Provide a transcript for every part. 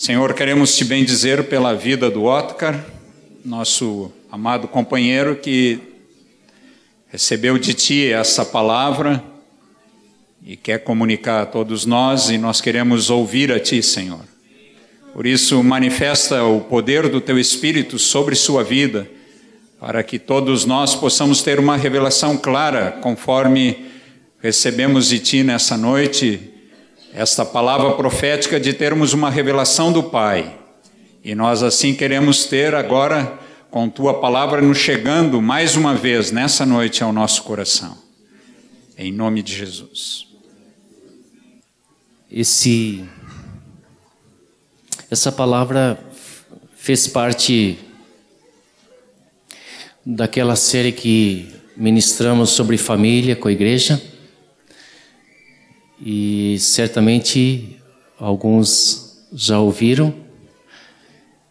Senhor, queremos te bendizer pela vida do Otcar, nosso amado companheiro que recebeu de ti essa palavra e quer comunicar a todos nós, e nós queremos ouvir a ti, Senhor. Por isso, manifesta o poder do teu Espírito sobre sua vida, para que todos nós possamos ter uma revelação clara, conforme recebemos de ti nessa noite esta palavra profética de termos uma revelação do Pai. E nós assim queremos ter agora, com tua palavra nos chegando mais uma vez nessa noite ao nosso coração. Em nome de Jesus. Esse essa palavra fez parte daquela série que ministramos sobre família com a igreja. E certamente alguns já ouviram.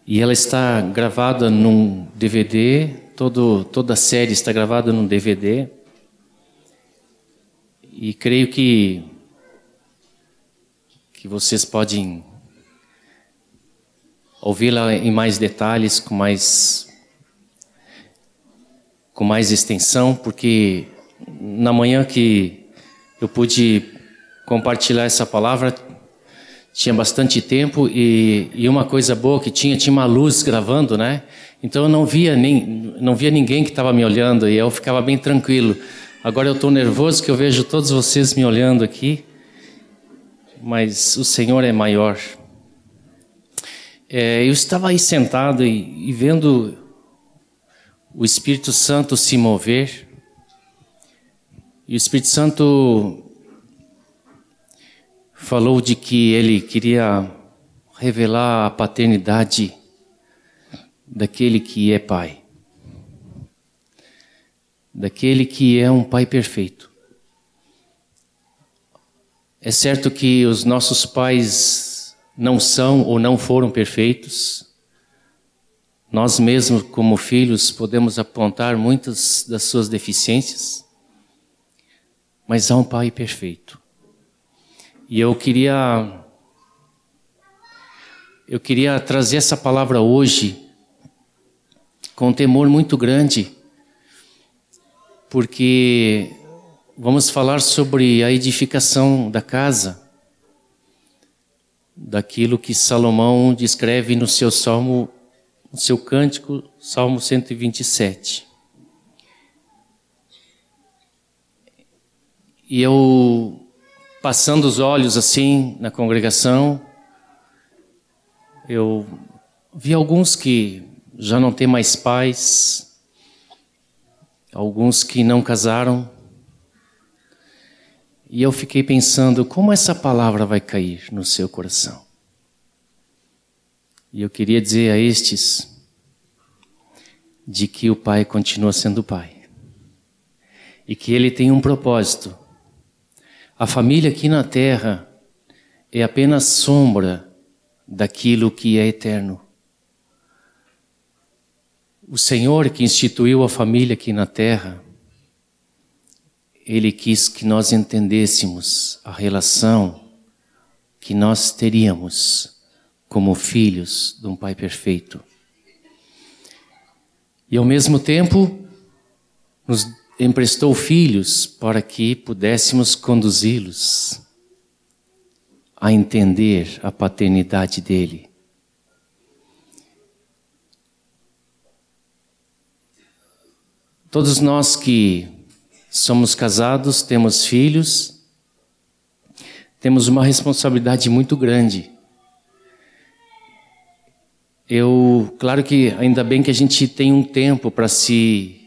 E ela está gravada num DVD, todo, toda a série está gravada num DVD. E creio que, que vocês podem ouvi-la em mais detalhes, com mais, com mais extensão, porque na manhã que eu pude compartilhar essa palavra. Tinha bastante tempo e, e uma coisa boa que tinha, tinha uma luz gravando, né? Então eu não via, nem, não via ninguém que estava me olhando e eu ficava bem tranquilo. Agora eu estou nervoso que eu vejo todos vocês me olhando aqui, mas o Senhor é maior. É, eu estava aí sentado e, e vendo o Espírito Santo se mover. E o Espírito Santo falou de que ele queria revelar a paternidade daquele que é pai, daquele que é um pai perfeito. É certo que os nossos pais não são ou não foram perfeitos. Nós mesmos, como filhos, podemos apontar muitas das suas deficiências, mas há um pai perfeito. E eu queria eu queria trazer essa palavra hoje com um temor muito grande, porque vamos falar sobre a edificação da casa, daquilo que Salomão descreve no seu salmo, no seu cântico, Salmo 127. E eu passando os olhos assim na congregação, eu vi alguns que já não têm mais pais, alguns que não casaram, e eu fiquei pensando como essa palavra vai cair no seu coração. E eu queria dizer a estes de que o Pai continua sendo Pai e que Ele tem um propósito a família aqui na terra é apenas sombra daquilo que é eterno. O Senhor que instituiu a família aqui na terra, Ele quis que nós entendêssemos a relação que nós teríamos como filhos de um Pai perfeito. E ao mesmo tempo, nos emprestou filhos para que pudéssemos conduzi-los a entender a paternidade dele. Todos nós que somos casados, temos filhos, temos uma responsabilidade muito grande. Eu, claro que ainda bem que a gente tem um tempo para se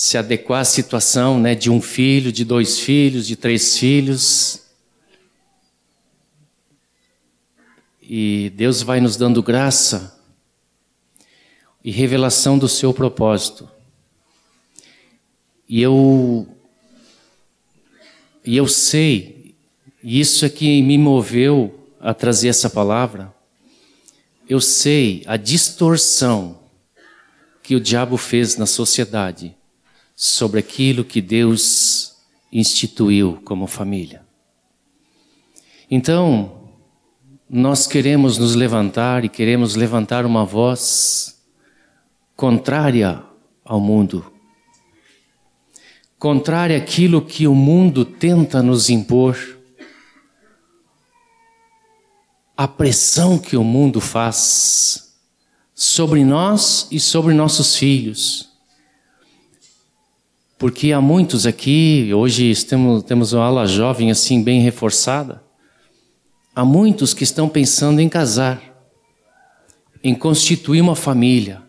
se adequar à situação né, de um filho, de dois filhos, de três filhos. E Deus vai nos dando graça e revelação do seu propósito. E eu e eu sei, e isso é que me moveu a trazer essa palavra. Eu sei a distorção que o diabo fez na sociedade sobre aquilo que Deus instituiu como família. Então, nós queremos nos levantar e queremos levantar uma voz contrária ao mundo, contrária àquilo que o mundo tenta nos impor, a pressão que o mundo faz sobre nós e sobre nossos filhos. Porque há muitos aqui, hoje temos, temos uma ala jovem assim bem reforçada, Há muitos que estão pensando em casar, em constituir uma família.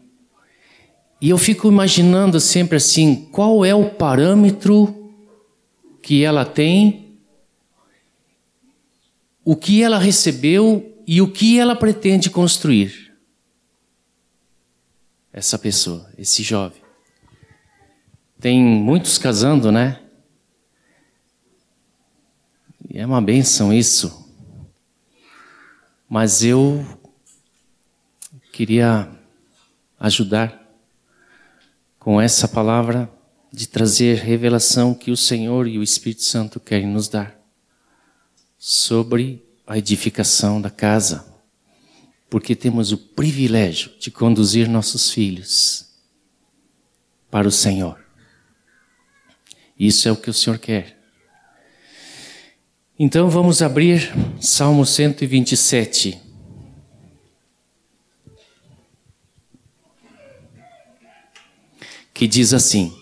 E eu fico imaginando sempre assim: qual é o parâmetro que ela tem, o que ela recebeu e o que ela pretende construir? Essa pessoa, esse jovem. Tem muitos casando, né? E é uma benção isso. Mas eu queria ajudar com essa palavra de trazer revelação que o Senhor e o Espírito Santo querem nos dar sobre a edificação da casa, porque temos o privilégio de conduzir nossos filhos para o Senhor. Isso é o que o Senhor quer. Então vamos abrir Salmo 127. Que diz assim: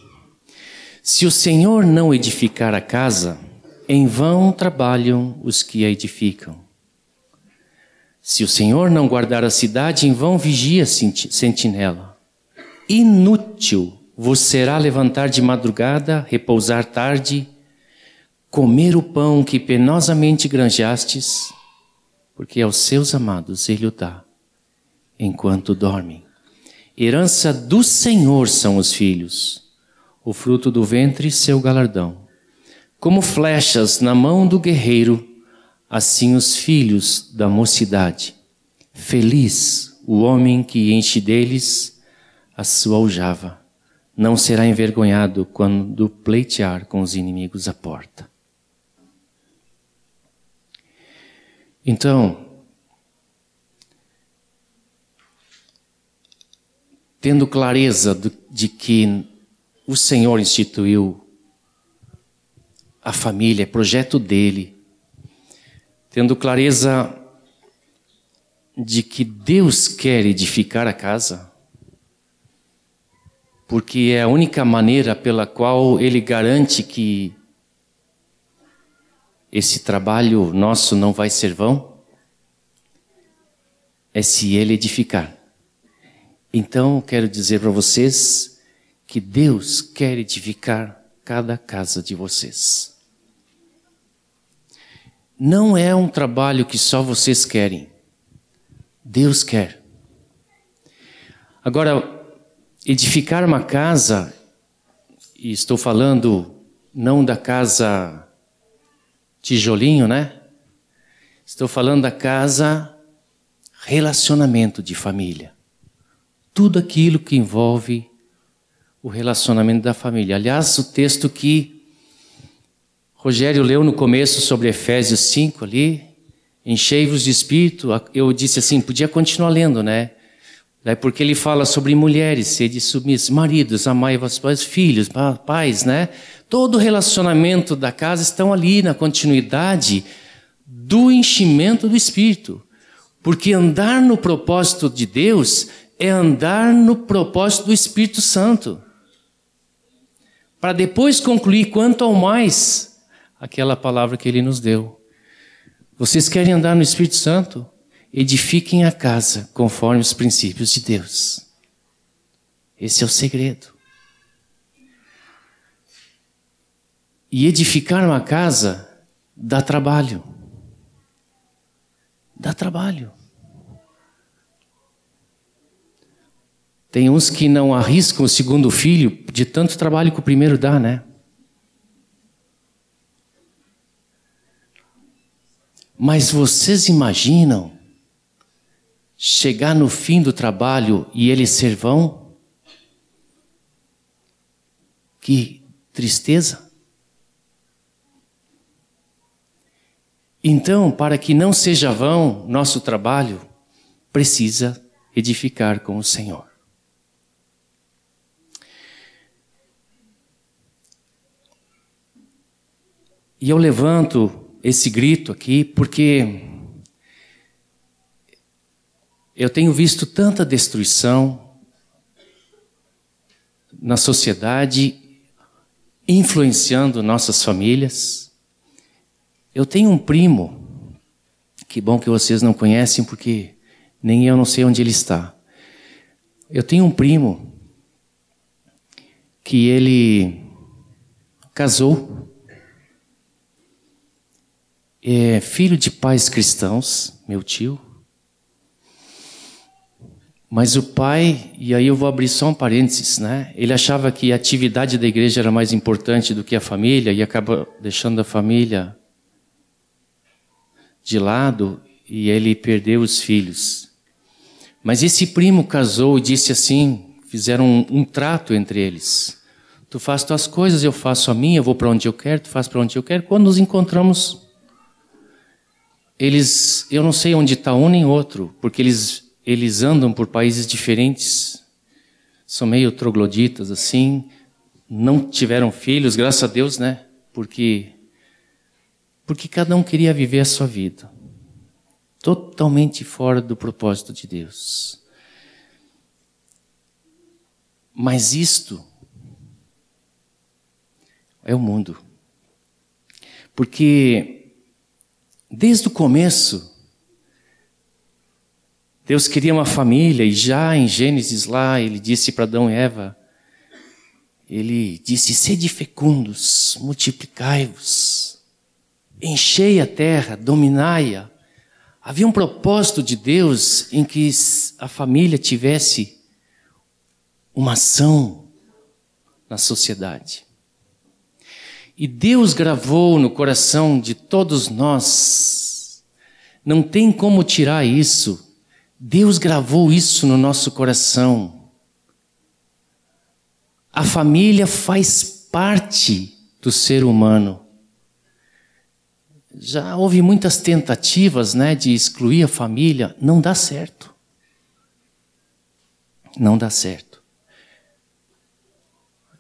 Se o Senhor não edificar a casa, em vão trabalham os que a edificam. Se o Senhor não guardar a cidade, em vão vigia sentinela. Inútil vos será levantar de madrugada, repousar tarde, comer o pão que penosamente granjastes, porque aos seus amados ele o dá, enquanto dormem. Herança do Senhor são os filhos, o fruto do ventre seu galardão. Como flechas na mão do guerreiro, assim os filhos da mocidade. Feliz o homem que enche deles a sua aljava. Não será envergonhado quando pleitear com os inimigos à porta. Então, tendo clareza de que o Senhor instituiu a família, é projeto dele, tendo clareza de que Deus quer edificar a casa, porque é a única maneira pela qual ele garante que esse trabalho nosso não vai ser vão? É se ele edificar. Então, quero dizer para vocês que Deus quer edificar cada casa de vocês. Não é um trabalho que só vocês querem. Deus quer. Agora, edificar uma casa, e estou falando não da casa tijolinho, né? Estou falando da casa relacionamento de família. Tudo aquilo que envolve o relacionamento da família. Aliás, o texto que Rogério leu no começo sobre Efésios 5 ali, enchei-vos de espírito, eu disse assim, podia continuar lendo, né? Daí porque ele fala sobre mulheres, sede submissas, maridos, amai vossos filhos, pais, né? Todo relacionamento da casa estão ali na continuidade do enchimento do Espírito. Porque andar no propósito de Deus é andar no propósito do Espírito Santo. Para depois concluir quanto ao mais aquela palavra que ele nos deu. Vocês querem andar no Espírito Santo? Edifiquem a casa conforme os princípios de Deus. Esse é o segredo. E edificar uma casa dá trabalho. Dá trabalho. Tem uns que não arriscam o segundo filho de tanto trabalho que o primeiro dá, né? Mas vocês imaginam chegar no fim do trabalho e ele ser vão? Que tristeza! Então, para que não seja vão nosso trabalho, precisa edificar com o Senhor. E eu levanto esse grito aqui porque eu tenho visto tanta destruição na sociedade, influenciando nossas famílias. Eu tenho um primo, que bom que vocês não conhecem, porque nem eu não sei onde ele está. Eu tenho um primo que ele casou é filho de pais cristãos, meu tio. Mas o pai, e aí eu vou abrir só um parênteses, né? Ele achava que a atividade da igreja era mais importante do que a família e acaba deixando a família de lado e ele perdeu os filhos. Mas esse primo casou e disse assim, fizeram um, um trato entre eles. Tu faz tuas coisas, eu faço a minha, eu vou para onde eu quero, tu faz para onde eu quero. Quando nos encontramos eles, eu não sei onde está um nem outro, porque eles, eles andam por países diferentes, são meio trogloditas assim, não tiveram filhos, graças a Deus, né? Porque, porque cada um queria viver a sua vida, totalmente fora do propósito de Deus. Mas isto é o mundo. Porque Desde o começo, Deus queria uma família e já em Gênesis lá ele disse para Adão e Eva, ele disse: Sede fecundos, multiplicai-vos, enchei a terra, dominai-a. Havia um propósito de Deus em que a família tivesse uma ação na sociedade. E Deus gravou no coração de todos nós. Não tem como tirar isso. Deus gravou isso no nosso coração. A família faz parte do ser humano. Já houve muitas tentativas, né, de excluir a família, não dá certo. Não dá certo.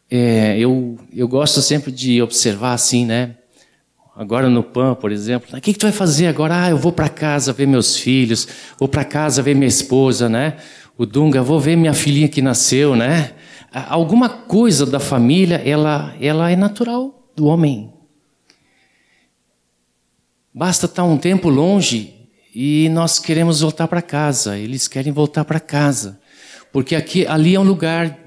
É, eu, eu gosto sempre de observar assim, né? Agora no PAN, por exemplo, o que, que tu vai fazer agora? Ah, eu vou para casa ver meus filhos, vou para casa ver minha esposa, né? O Dunga, vou ver minha filhinha que nasceu, né? Alguma coisa da família, ela, ela é natural do homem. Basta estar um tempo longe e nós queremos voltar para casa. Eles querem voltar para casa, porque aqui, ali é um lugar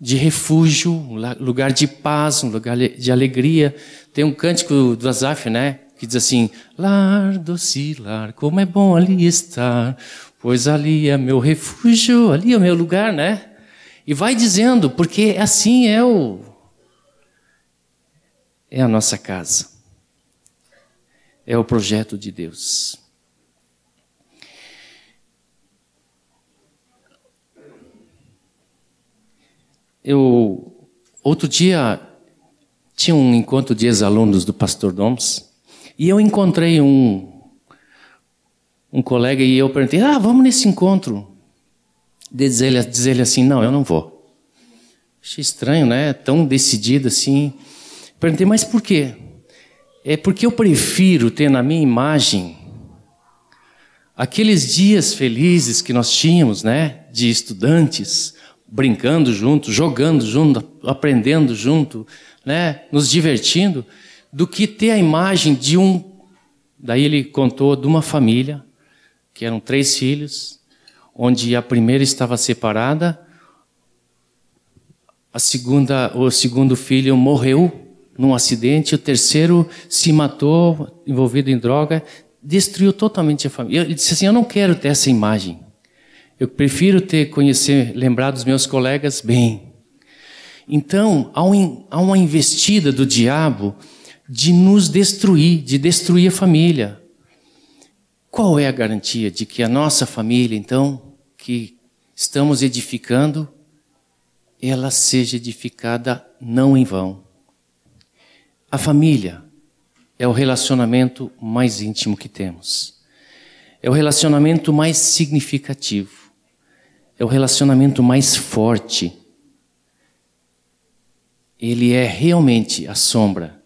de refúgio, um lugar de paz, um lugar de alegria. Tem um cântico do Azaf, né? Que diz assim: Lar, doce lar, como é bom ali estar, pois ali é meu refúgio, ali é o meu lugar, né? E vai dizendo, porque assim é o. É a nossa casa. É o projeto de Deus. Eu outro dia tinha um encontro de ex-alunos do Pastor Doms e eu encontrei um um colega e eu perguntei: "Ah, vamos nesse encontro?" Diz ele, diz ele assim: "Não, eu não vou." Achei estranho, né? Tão decidido assim. Perguntei: "Mas por quê?" É porque eu prefiro ter na minha imagem aqueles dias felizes que nós tínhamos, né, de estudantes, brincando junto, jogando junto, aprendendo junto, né, nos divertindo, do que ter a imagem de um. Daí ele contou de uma família, que eram três filhos, onde a primeira estava separada, a segunda, o segundo filho morreu num acidente, o terceiro se matou, envolvido em droga, destruiu totalmente a família. Ele disse assim: Eu não quero ter essa imagem. Eu prefiro ter conhecer, lembrar dos meus colegas bem. Então, há, um, há uma investida do diabo de nos destruir, de destruir a família. Qual é a garantia de que a nossa família, então, que estamos edificando, ela seja edificada não em vão? A família é o relacionamento mais íntimo que temos. É o relacionamento mais significativo. É o relacionamento mais forte. Ele é realmente a sombra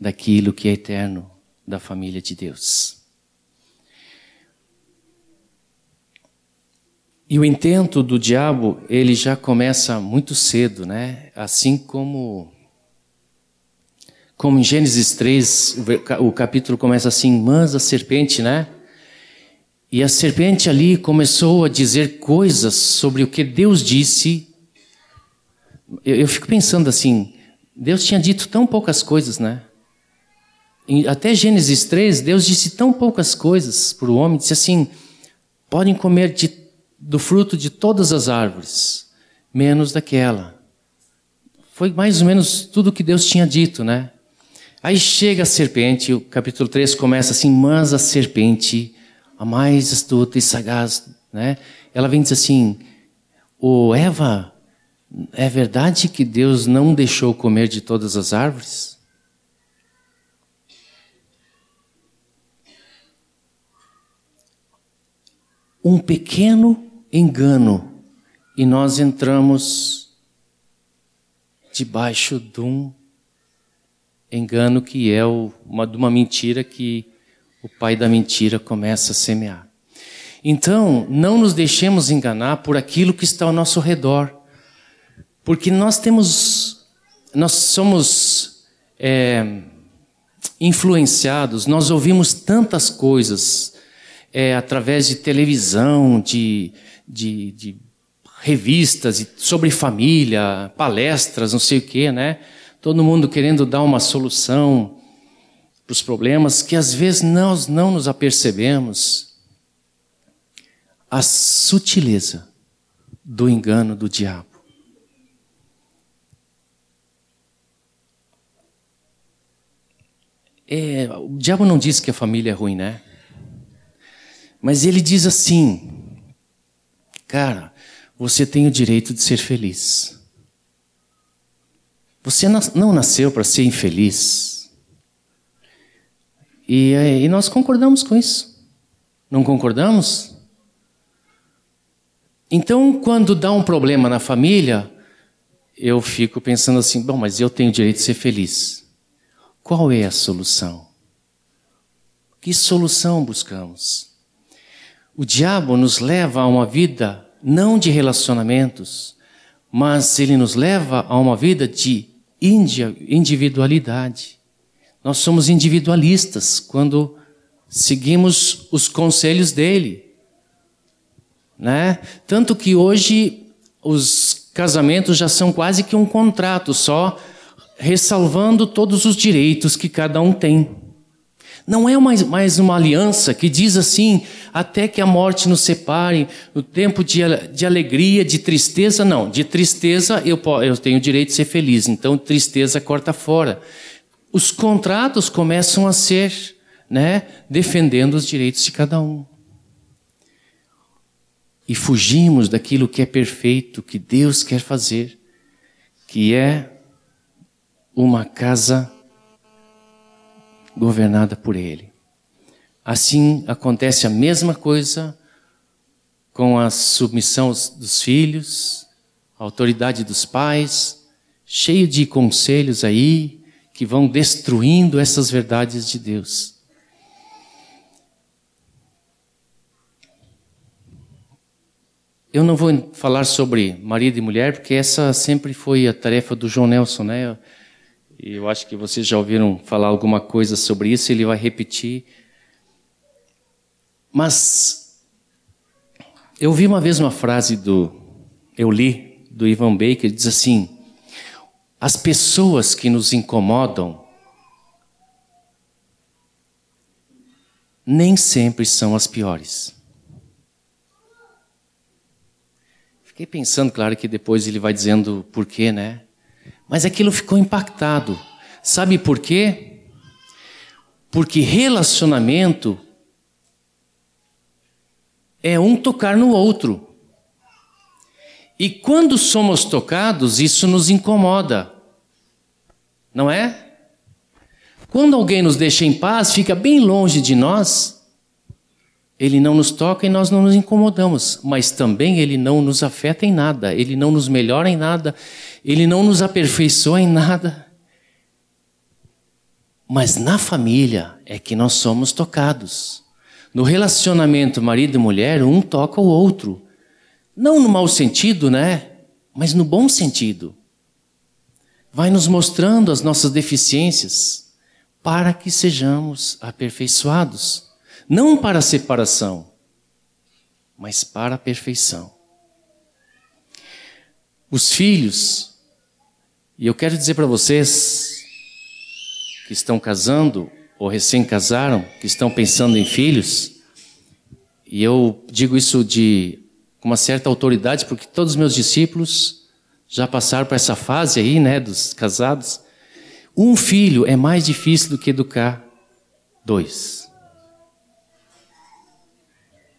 daquilo que é eterno da família de Deus. E o intento do diabo, ele já começa muito cedo, né? Assim como como em Gênesis 3, o capítulo começa assim, mas a serpente, né? E a serpente ali começou a dizer coisas sobre o que Deus disse. Eu, eu fico pensando assim, Deus tinha dito tão poucas coisas, né? até Gênesis 3, Deus disse tão poucas coisas para o homem, disse assim: podem comer de do fruto de todas as árvores, menos daquela. Foi mais ou menos tudo que Deus tinha dito, né? Aí chega a serpente, o capítulo 3 começa assim: Mas a serpente, a mais astuta e sagaz, né? Ela vem dizer assim: Ô oh, Eva, é verdade que Deus não deixou comer de todas as árvores? Um pequeno engano e nós entramos debaixo de um engano que é uma, de uma mentira que o pai da mentira começa a semear. Então, não nos deixemos enganar por aquilo que está ao nosso redor, porque nós temos, nós somos é, influenciados, nós ouvimos tantas coisas é, através de televisão, de, de, de revistas sobre família, palestras, não sei o quê, né? Todo mundo querendo dar uma solução para os problemas que às vezes nós não nos apercebemos. A sutileza do engano do diabo. É, o diabo não diz que a família é ruim, né? Mas ele diz assim: Cara, você tem o direito de ser feliz. Você não nasceu para ser infeliz. E, e nós concordamos com isso. Não concordamos? Então, quando dá um problema na família, eu fico pensando assim: bom, mas eu tenho o direito de ser feliz. Qual é a solução? Que solução buscamos? O diabo nos leva a uma vida não de relacionamentos, mas ele nos leva a uma vida de individualidade. Nós somos individualistas quando seguimos os conselhos dele. Né? Tanto que hoje os casamentos já são quase que um contrato, só ressalvando todos os direitos que cada um tem. Não é mais, mais uma aliança que diz assim, até que a morte nos separe, no tempo de, de alegria, de tristeza, não. De tristeza eu, eu tenho o direito de ser feliz, então tristeza corta fora. Os contratos começam a ser, né, defendendo os direitos de cada um. E fugimos daquilo que é perfeito, que Deus quer fazer, que é uma casa governada por Ele. Assim acontece a mesma coisa com a submissão dos filhos, a autoridade dos pais, cheio de conselhos aí que vão destruindo essas verdades de Deus. Eu não vou falar sobre marido e mulher, porque essa sempre foi a tarefa do João Nelson, né? Eu acho que vocês já ouviram falar alguma coisa sobre isso, ele vai repetir. Mas eu vi uma vez uma frase do eu li do Ivan Baker, diz assim: as pessoas que nos incomodam nem sempre são as piores. Fiquei pensando, claro que depois ele vai dizendo por quê, né? Mas aquilo ficou impactado. Sabe por quê? Porque relacionamento é um tocar no outro. E quando somos tocados, isso nos incomoda. Não é? Quando alguém nos deixa em paz, fica bem longe de nós, ele não nos toca e nós não nos incomodamos, mas também ele não nos afeta em nada, ele não nos melhora em nada, ele não nos aperfeiçoa em nada. Mas na família é que nós somos tocados. No relacionamento marido e mulher, um toca o outro. Não no mau sentido, né? Mas no bom sentido. Vai nos mostrando as nossas deficiências para que sejamos aperfeiçoados. Não para a separação, mas para a perfeição. Os filhos, e eu quero dizer para vocês que estão casando ou recém-casaram, que estão pensando em filhos, e eu digo isso de com uma certa autoridade, porque todos os meus discípulos já passaram por essa fase aí, né, dos casados. Um filho é mais difícil do que educar dois.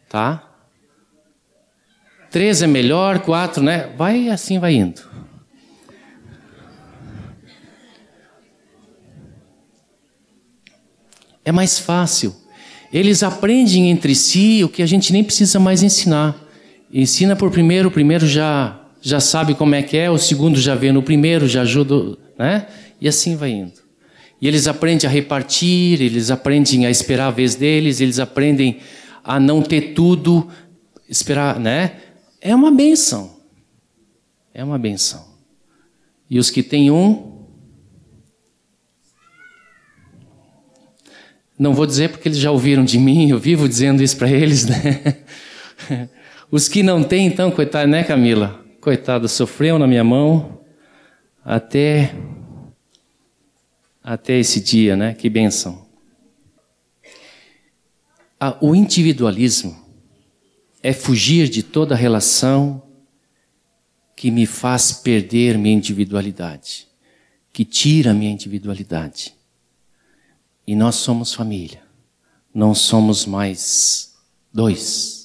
Tá? Três é melhor, quatro, né? Vai assim, vai indo. É mais fácil. Eles aprendem entre si o que a gente nem precisa mais ensinar. Ensina por primeiro, o primeiro já já sabe como é que é, o segundo já vê no primeiro, já ajuda, né? E assim vai indo. E eles aprendem a repartir, eles aprendem a esperar a vez deles, eles aprendem a não ter tudo, esperar, né? É uma benção. É uma benção. E os que têm um, não vou dizer porque eles já ouviram de mim, eu vivo dizendo isso para eles, né? Os que não têm, então, coitado, né, Camila? Coitado, sofreu na minha mão até até esse dia, né? Que benção. Ah, o individualismo é fugir de toda relação que me faz perder minha individualidade, que tira minha individualidade. E nós somos família, não somos mais dois.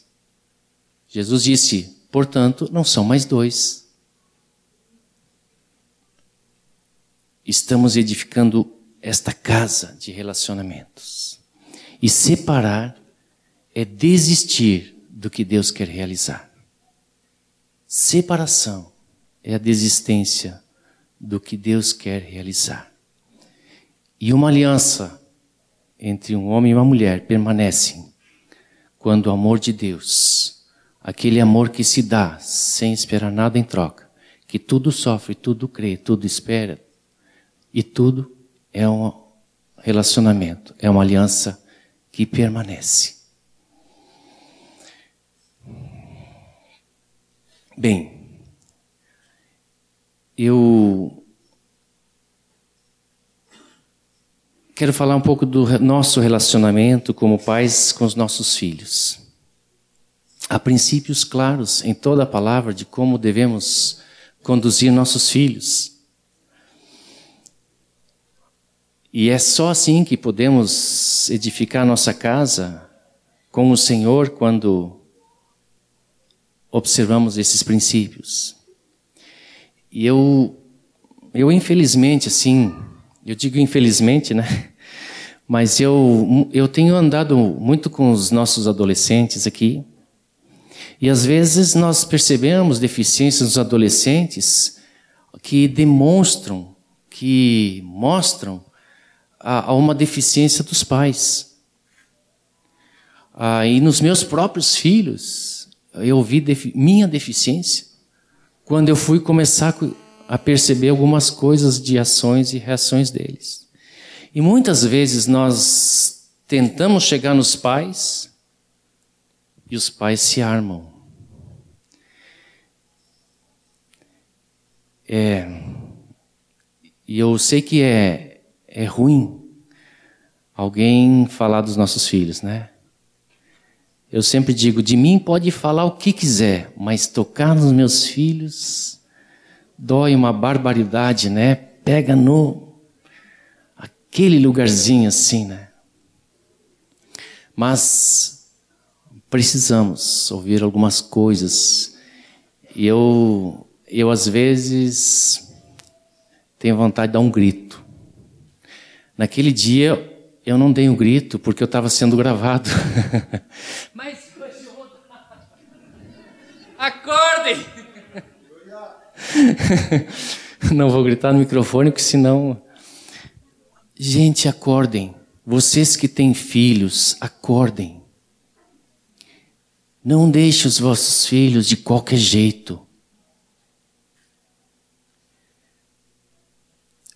Jesus disse, portanto, não são mais dois. Estamos edificando esta casa de relacionamentos. E separar é desistir do que Deus quer realizar. Separação é a desistência do que Deus quer realizar. E uma aliança entre um homem e uma mulher permanece quando o amor de Deus, aquele amor que se dá sem esperar nada em troca, que tudo sofre, tudo crê, tudo espera, e tudo é um relacionamento, é uma aliança que permanece. Bem, eu quero falar um pouco do nosso relacionamento como pais com os nossos filhos. Princípios claros em toda a palavra de como devemos conduzir nossos filhos. E é só assim que podemos edificar nossa casa com o Senhor quando observamos esses princípios. E eu, eu infelizmente, assim, eu digo infelizmente, né? Mas eu, eu tenho andado muito com os nossos adolescentes aqui. E às vezes nós percebemos deficiências nos adolescentes que demonstram, que mostram a, a uma deficiência dos pais. Ah, e nos meus próprios filhos, eu vi defi minha deficiência quando eu fui começar a perceber algumas coisas de ações e reações deles. E muitas vezes nós tentamos chegar nos pais e os pais se armam. É, e eu sei que é, é ruim alguém falar dos nossos filhos, né? Eu sempre digo: de mim pode falar o que quiser, mas tocar nos meus filhos dói uma barbaridade, né? Pega no aquele lugarzinho assim, né? Mas precisamos ouvir algumas coisas. E eu, eu às vezes tenho vontade de dar um grito. Naquele dia eu não dei um grito porque eu estava sendo gravado. Mas acordem! não vou gritar no microfone porque senão Gente, acordem. Vocês que têm filhos, acordem. Não deixe os vossos filhos de qualquer jeito.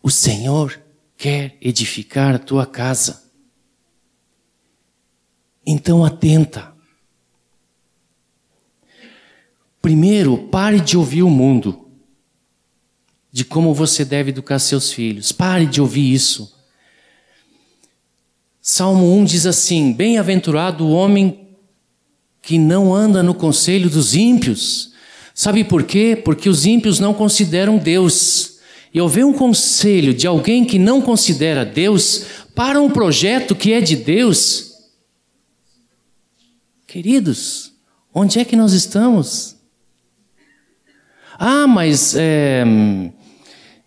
O Senhor quer edificar a tua casa. Então atenta. Primeiro, pare de ouvir o mundo, de como você deve educar seus filhos. Pare de ouvir isso. Salmo 1 diz assim: Bem-aventurado o homem que não anda no conselho dos ímpios. Sabe por quê? Porque os ímpios não consideram Deus. E ver um conselho de alguém que não considera Deus para um projeto que é de Deus, queridos, onde é que nós estamos? Ah, mas é,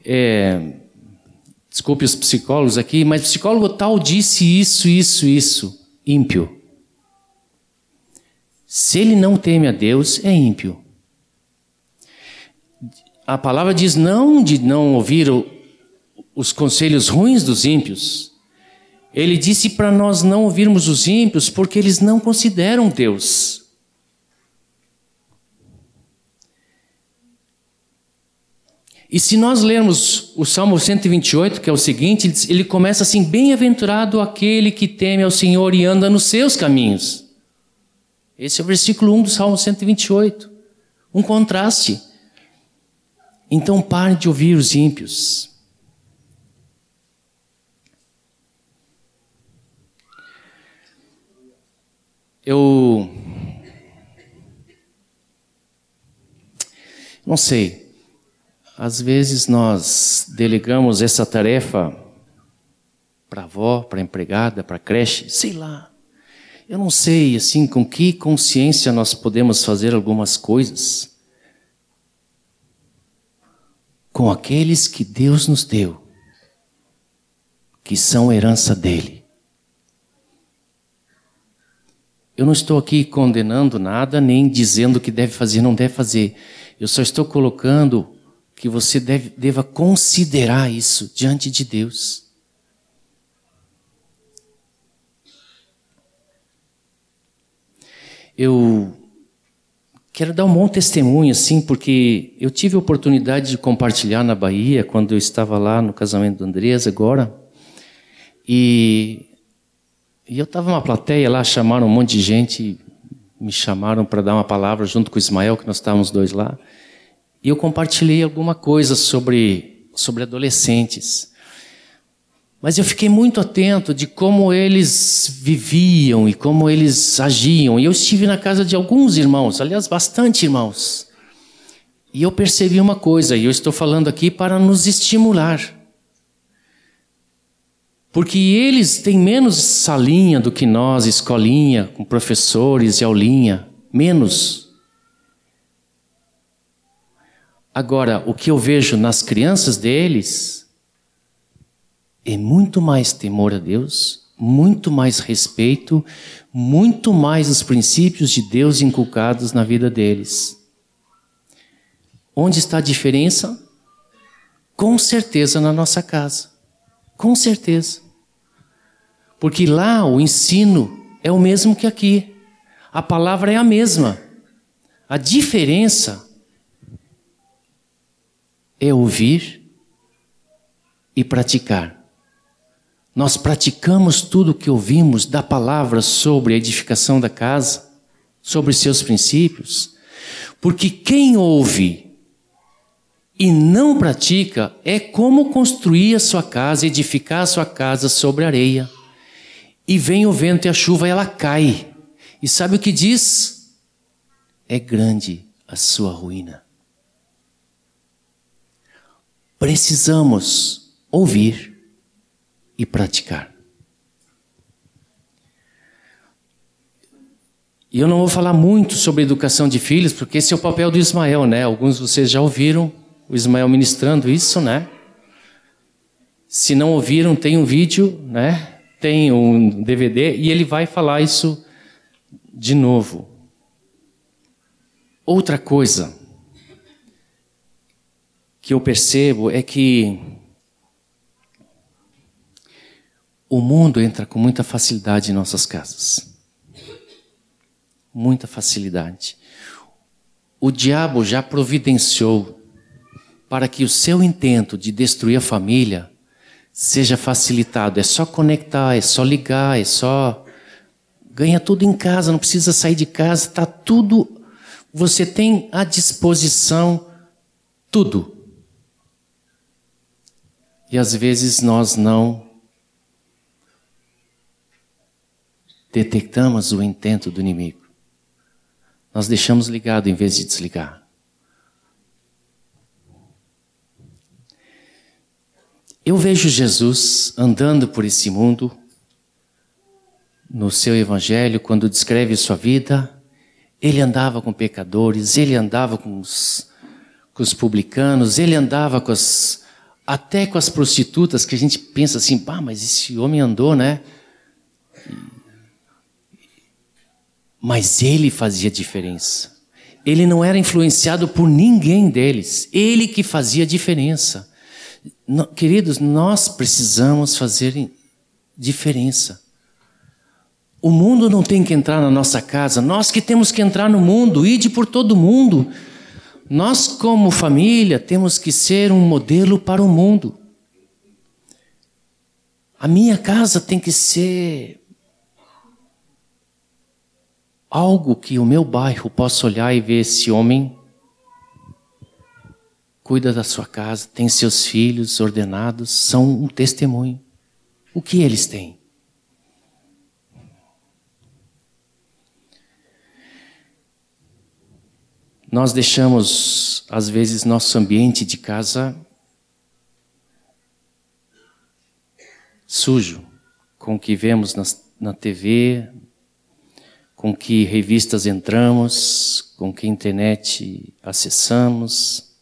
é, desculpe os psicólogos aqui, mas psicólogo tal disse isso, isso, isso. Ímpio. Se ele não teme a Deus, é ímpio. A palavra diz não de não ouvir o, os conselhos ruins dos ímpios. Ele disse para nós não ouvirmos os ímpios porque eles não consideram Deus. E se nós lermos o Salmo 128, que é o seguinte, ele começa assim: Bem-aventurado aquele que teme ao Senhor e anda nos seus caminhos. Esse é o versículo 1 do Salmo 128. Um contraste. Então pare de ouvir os ímpios. Eu. Não sei. Às vezes nós delegamos essa tarefa para avó, para empregada, para creche, sei lá. Eu não sei, assim, com que consciência nós podemos fazer algumas coisas com aqueles que Deus nos deu, que são herança dele. Eu não estou aqui condenando nada, nem dizendo que deve fazer, não deve fazer. Eu só estou colocando que você deve, deva considerar isso diante de Deus. Eu quero dar um bom testemunho, assim, porque eu tive a oportunidade de compartilhar na Bahia, quando eu estava lá no casamento do Andrés, agora. E, e eu estava numa plateia lá, chamaram um monte de gente, me chamaram para dar uma palavra junto com o Ismael, que nós estávamos dois lá. E eu compartilhei alguma coisa sobre, sobre adolescentes. Mas eu fiquei muito atento de como eles viviam e como eles agiam. E eu estive na casa de alguns irmãos, aliás, bastante irmãos. E eu percebi uma coisa, e eu estou falando aqui para nos estimular. Porque eles têm menos salinha do que nós, escolinha, com professores e aulinha. Menos. Agora, o que eu vejo nas crianças deles é muito mais temor a Deus, muito mais respeito, muito mais os princípios de Deus inculcados na vida deles. Onde está a diferença? Com certeza na nossa casa. Com certeza. Porque lá o ensino é o mesmo que aqui. A palavra é a mesma. A diferença é ouvir e praticar. Nós praticamos tudo o que ouvimos da palavra sobre a edificação da casa, sobre seus princípios, porque quem ouve e não pratica é como construir a sua casa, edificar a sua casa sobre areia. E vem o vento e a chuva e ela cai. E sabe o que diz? É grande a sua ruína. Precisamos ouvir e praticar. E eu não vou falar muito sobre educação de filhos, porque esse é o papel do Ismael, né? Alguns de vocês já ouviram o Ismael ministrando isso, né? Se não ouviram, tem um vídeo, né? Tem um DVD e ele vai falar isso de novo. Outra coisa que eu percebo é que o mundo entra com muita facilidade em nossas casas. Muita facilidade. O diabo já providenciou para que o seu intento de destruir a família seja facilitado. É só conectar, é só ligar, é só. Ganha tudo em casa, não precisa sair de casa, está tudo. Você tem à disposição tudo. E às vezes nós não detectamos o intento do inimigo. Nós deixamos ligado em vez de desligar. Eu vejo Jesus andando por esse mundo, no seu evangelho, quando descreve sua vida, ele andava com pecadores, ele andava com os, com os publicanos, ele andava com as, até com as prostitutas, que a gente pensa assim, pá, mas esse homem andou, né? Mas ele fazia diferença. Ele não era influenciado por ninguém deles. Ele que fazia diferença. Queridos, nós precisamos fazer diferença. O mundo não tem que entrar na nossa casa, nós que temos que entrar no mundo, ide por todo mundo. Nós, como família, temos que ser um modelo para o mundo. A minha casa tem que ser algo que o meu bairro possa olhar e ver esse homem cuida da sua casa, tem seus filhos ordenados, são um testemunho. O que eles têm? Nós deixamos, às vezes, nosso ambiente de casa sujo, com o que vemos na, na TV, com que revistas entramos, com que internet acessamos.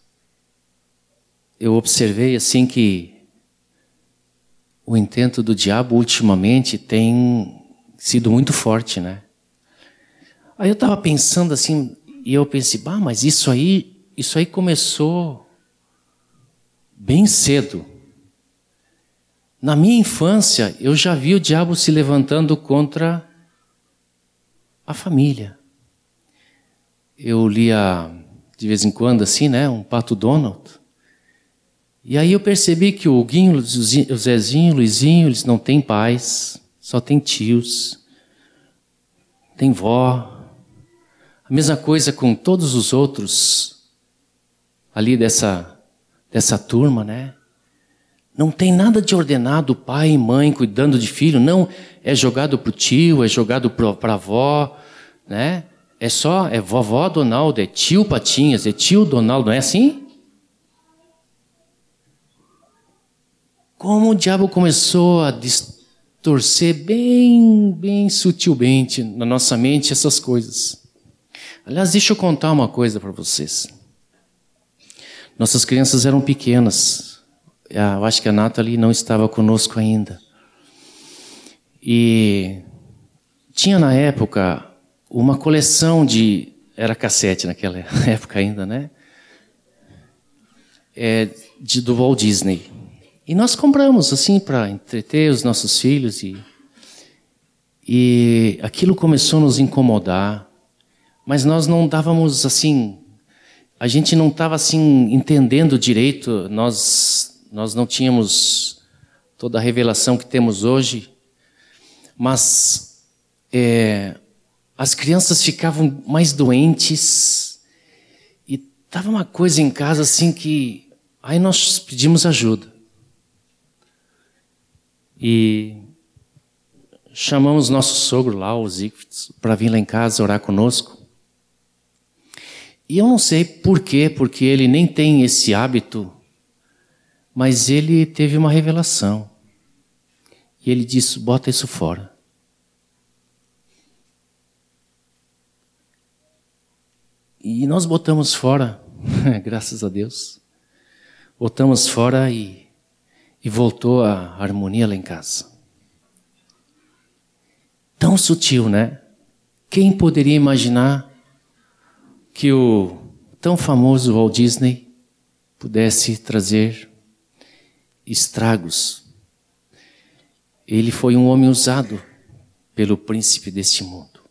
Eu observei assim que o intento do diabo ultimamente tem sido muito forte, né? Aí eu estava pensando assim, e eu pensei, bah, mas isso aí, isso aí começou bem cedo. Na minha infância, eu já vi o diabo se levantando contra a família. Eu lia de vez em quando assim, né, um Pato Donald. E aí eu percebi que o Guinho, o Zezinho, o Luizinho, eles não têm pais, só têm tios, tem vó. A mesma coisa com todos os outros ali dessa dessa turma, né? Não tem nada de ordenado, pai e mãe cuidando de filho, não. É jogado para o tio, é jogado para a avó, né? É só, é vovó Donaldo, é tio Patinhas, é tio Donaldo, não é assim? Como o diabo começou a distorcer bem, bem sutilmente na nossa mente essas coisas. Aliás, deixa eu contar uma coisa para vocês. Nossas crianças eram pequenas. Ah, eu acho que a Nathalie não estava conosco ainda. E tinha na época uma coleção de. Era cassete naquela época ainda, né? É, de, do Walt Disney. E nós compramos, assim, para entreter os nossos filhos. E, e aquilo começou a nos incomodar. Mas nós não dávamos, assim. A gente não estava, assim, entendendo direito. Nós, nós não tínhamos toda a revelação que temos hoje. Mas. É, as crianças ficavam mais doentes e tava uma coisa em casa assim que aí nós pedimos ajuda. E chamamos nosso sogro lá, o Ziegfeld, para vir lá em casa orar conosco. E eu não sei por quê, porque ele nem tem esse hábito, mas ele teve uma revelação. E ele disse: bota isso fora. E nós botamos fora, graças a Deus. Botamos fora e, e voltou a harmonia lá em casa. Tão sutil, né? Quem poderia imaginar que o tão famoso Walt Disney pudesse trazer estragos? Ele foi um homem usado pelo príncipe deste mundo.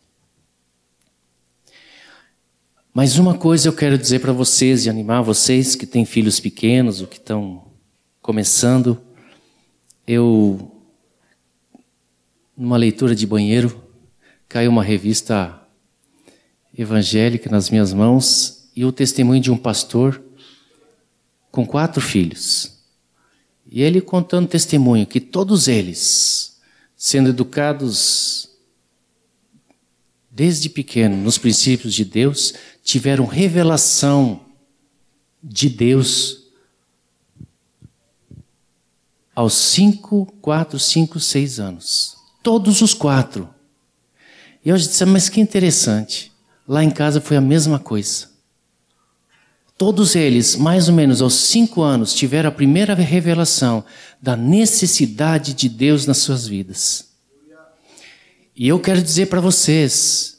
Mas uma coisa eu quero dizer para vocês e animar vocês que têm filhos pequenos ou que estão começando. Eu, numa leitura de banheiro, caiu uma revista evangélica nas minhas mãos e o testemunho de um pastor com quatro filhos. E ele contando testemunho que todos eles, sendo educados desde pequeno nos princípios de Deus, tiveram revelação de Deus aos cinco, quatro, cinco, seis anos. Todos os quatro. E eu disse, mas que interessante. Lá em casa foi a mesma coisa. Todos eles, mais ou menos aos cinco anos, tiveram a primeira revelação da necessidade de Deus nas suas vidas. E eu quero dizer para vocês,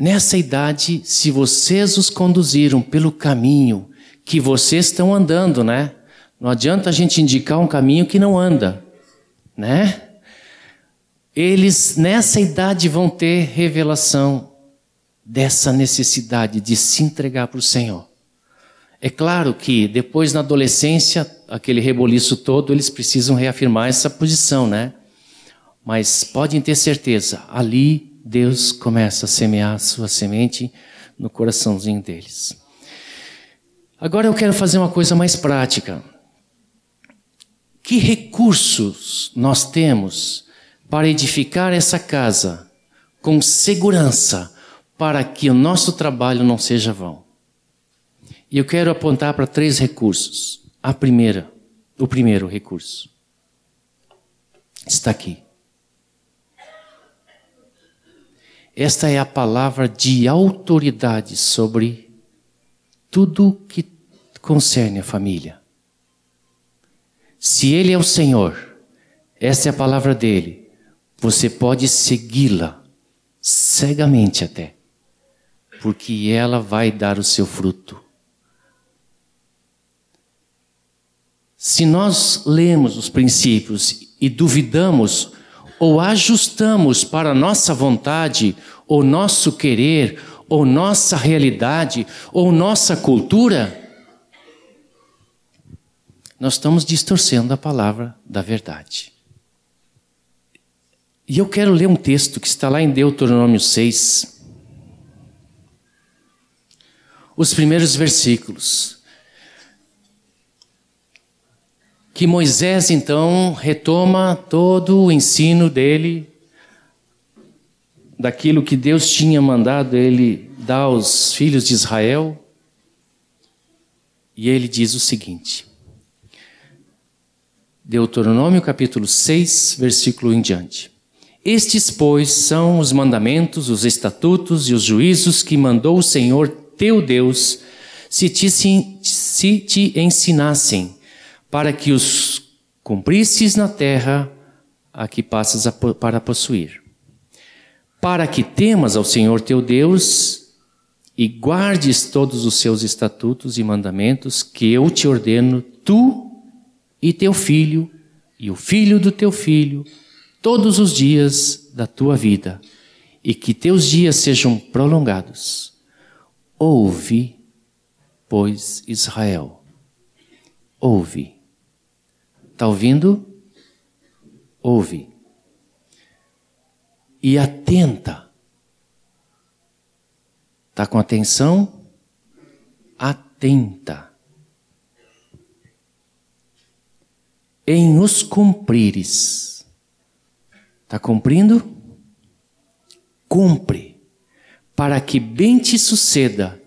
nessa idade, se vocês os conduziram pelo caminho que vocês estão andando, né? Não adianta a gente indicar um caminho que não anda, né? Eles nessa idade vão ter revelação dessa necessidade de se entregar para o Senhor. É claro que depois na adolescência, aquele reboliço todo, eles precisam reafirmar essa posição, né? Mas podem ter certeza, ali Deus começa a semear a sua semente no coraçãozinho deles. Agora eu quero fazer uma coisa mais prática. Que recursos nós temos para edificar essa casa com segurança para que o nosso trabalho não seja vão? E eu quero apontar para três recursos. A primeira, o primeiro recurso está aqui. Esta é a palavra de autoridade sobre tudo que concerne a família. Se Ele é o Senhor, esta é a palavra dele, você pode segui-la cegamente até, porque ela vai dar o seu fruto. Se nós lemos os princípios e duvidamos ou ajustamos para nossa vontade, ou nosso querer, ou nossa realidade, ou nossa cultura, nós estamos distorcendo a palavra da verdade. E eu quero ler um texto que está lá em Deuteronômio 6. Os primeiros versículos. que Moisés então retoma todo o ensino dele, daquilo que Deus tinha mandado ele dar aos filhos de Israel, e ele diz o seguinte: Deuteronômio capítulo 6, versículo em diante. Estes, pois, são os mandamentos, os estatutos e os juízos que mandou o Senhor teu Deus, se te, se te ensinassem para que os cumprisses na terra a que passas a, para possuir. Para que temas ao Senhor teu Deus e guardes todos os seus estatutos e mandamentos que eu te ordeno, tu e teu filho e o filho do teu filho, todos os dias da tua vida, e que teus dias sejam prolongados. Ouve, pois, Israel, ouve Está ouvindo? Ouve. E atenta. Está com atenção? Atenta. Em os cumprires. Está cumprindo? Cumpre, para que bem te suceda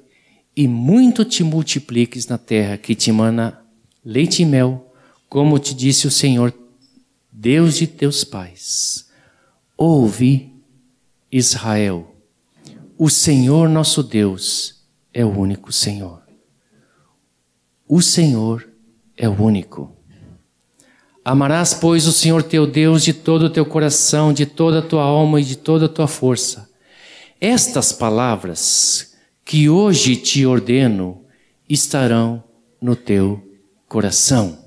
e muito te multipliques na terra que te mana leite e mel como te disse o Senhor, Deus de teus pais. Ouve, Israel, o Senhor nosso Deus é o único Senhor. O Senhor é o único. Amarás, pois, o Senhor teu Deus de todo o teu coração, de toda a tua alma e de toda a tua força. Estas palavras que hoje te ordeno estarão no teu coração.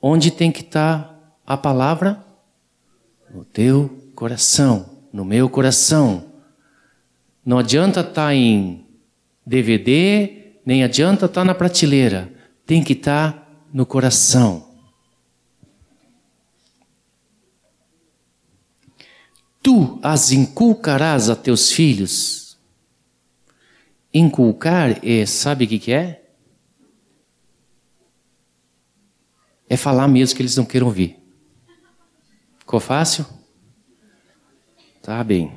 Onde tem que estar a palavra? No teu coração, no meu coração. Não adianta estar em DVD, nem adianta estar na prateleira. Tem que estar no coração. Tu as inculcarás a teus filhos. Inculcar é, sabe o que, que é? É falar mesmo que eles não queiram ouvir. Ficou fácil? Tá bem.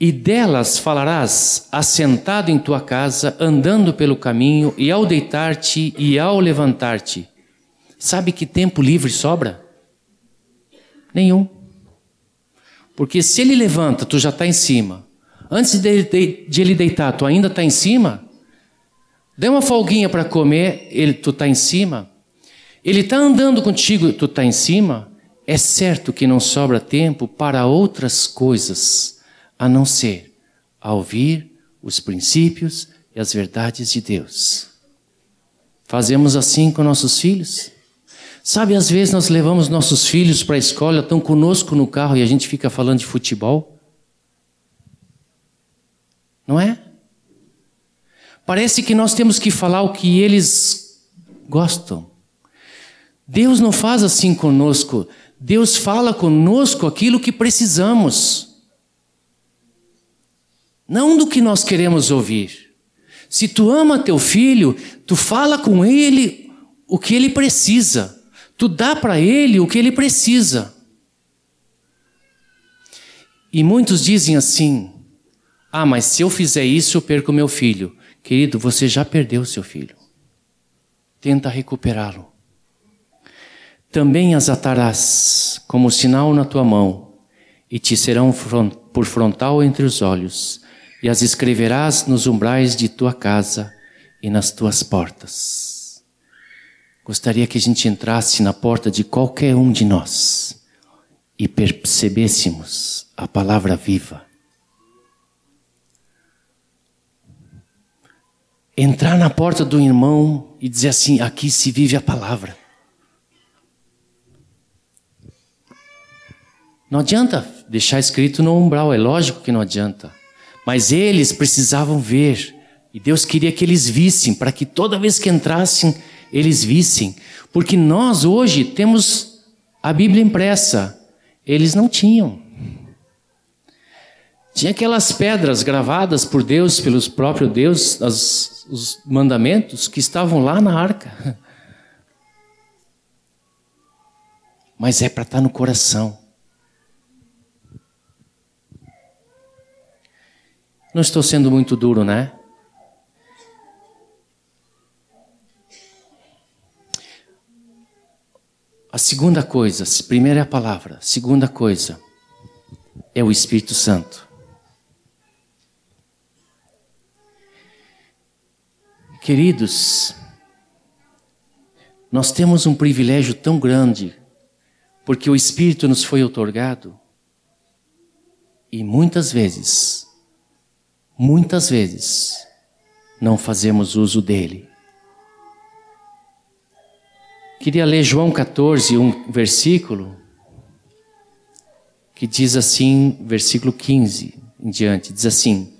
E delas falarás assentado em tua casa, andando pelo caminho, e ao deitar-te e ao levantar-te. Sabe que tempo livre sobra? Nenhum. Porque se ele levanta, tu já está em cima. Antes de, de, de, ele deitar, tu ainda está em cima. Dê uma folguinha para comer, ele, tu está em cima. Ele está andando contigo, tu está em cima. É certo que não sobra tempo para outras coisas, a não ser a ouvir os princípios e as verdades de Deus. Fazemos assim com nossos filhos? Sabe, às vezes nós levamos nossos filhos para a escola, estão conosco no carro e a gente fica falando de futebol. Não é? Parece que nós temos que falar o que eles gostam. Deus não faz assim conosco. Deus fala conosco aquilo que precisamos. Não do que nós queremos ouvir. Se tu ama teu filho, tu fala com ele o que ele precisa. Tu dá para ele o que ele precisa. E muitos dizem assim: Ah, mas se eu fizer isso, eu perco meu filho. Querido, você já perdeu seu filho. Tenta recuperá-lo. Também as atarás como sinal na tua mão, e te serão por frontal entre os olhos, e as escreverás nos umbrais de tua casa e nas tuas portas. Gostaria que a gente entrasse na porta de qualquer um de nós e percebêssemos a palavra viva. Entrar na porta do irmão e dizer assim: aqui se vive a palavra. Não adianta deixar escrito no umbral, é lógico que não adianta. Mas eles precisavam ver, e Deus queria que eles vissem, para que toda vez que entrassem, eles vissem. Porque nós hoje temos a Bíblia impressa, eles não tinham. Tinha aquelas pedras gravadas por Deus, pelos próprios Deus, as, os mandamentos que estavam lá na arca. Mas é para estar tá no coração. Não estou sendo muito duro, né? A segunda coisa, primeira é a palavra, segunda coisa é o Espírito Santo. Queridos, nós temos um privilégio tão grande, porque o Espírito nos foi otorgado, e muitas vezes, muitas vezes, não fazemos uso dele. Queria ler João 14, um versículo, que diz assim, versículo 15 em diante, diz assim: